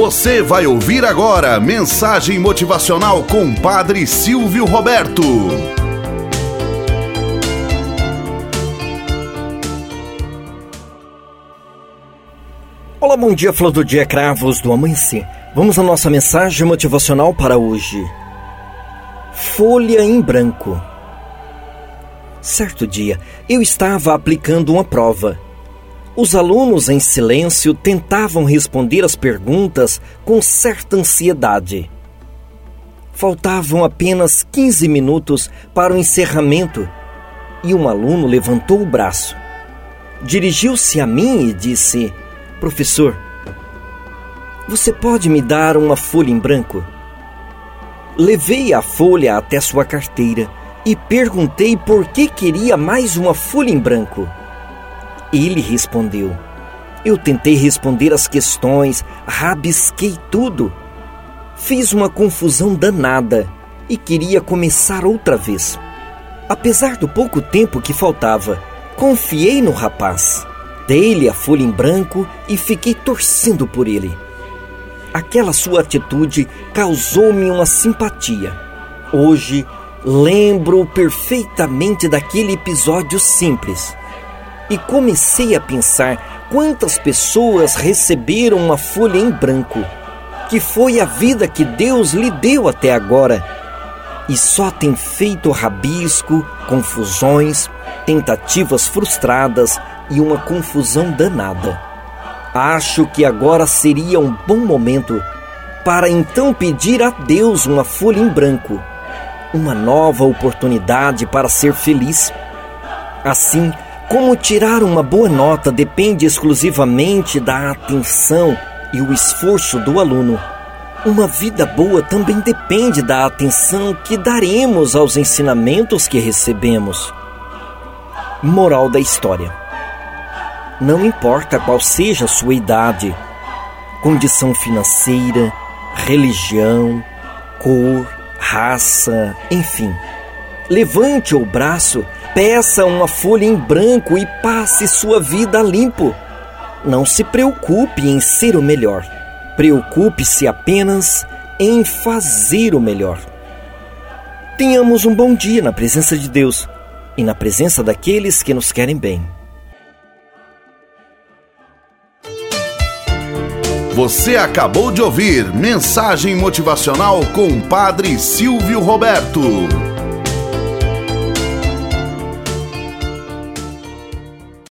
Você vai ouvir agora mensagem motivacional com Padre Silvio Roberto. Olá, bom dia, flor do dia, cravos do amanhecer. Vamos à nossa mensagem motivacional para hoje. Folha em branco. Certo dia, eu estava aplicando uma prova os alunos, em silêncio, tentavam responder as perguntas com certa ansiedade. Faltavam apenas 15 minutos para o encerramento e um aluno levantou o braço. Dirigiu-se a mim e disse: Professor, você pode me dar uma folha em branco? Levei a folha até sua carteira e perguntei por que queria mais uma folha em branco. Ele respondeu. Eu tentei responder as questões, rabisquei tudo. Fiz uma confusão danada e queria começar outra vez. Apesar do pouco tempo que faltava, confiei no rapaz. Dei-lhe a folha em branco e fiquei torcendo por ele. Aquela sua atitude causou-me uma simpatia. Hoje lembro perfeitamente daquele episódio simples e comecei a pensar quantas pessoas receberam uma folha em branco, que foi a vida que Deus lhe deu até agora, e só tem feito rabisco, confusões, tentativas frustradas e uma confusão danada. Acho que agora seria um bom momento para então pedir a Deus uma folha em branco, uma nova oportunidade para ser feliz. Assim, como tirar uma boa nota depende exclusivamente da atenção e o esforço do aluno. Uma vida boa também depende da atenção que daremos aos ensinamentos que recebemos. Moral da história: Não importa qual seja a sua idade, condição financeira, religião, cor, raça, enfim. Levante o braço Peça uma folha em branco e passe sua vida limpo. Não se preocupe em ser o melhor. Preocupe-se apenas em fazer o melhor. Tenhamos um bom dia na presença de Deus e na presença daqueles que nos querem bem. Você acabou de ouvir Mensagem Motivacional com o Padre Silvio Roberto.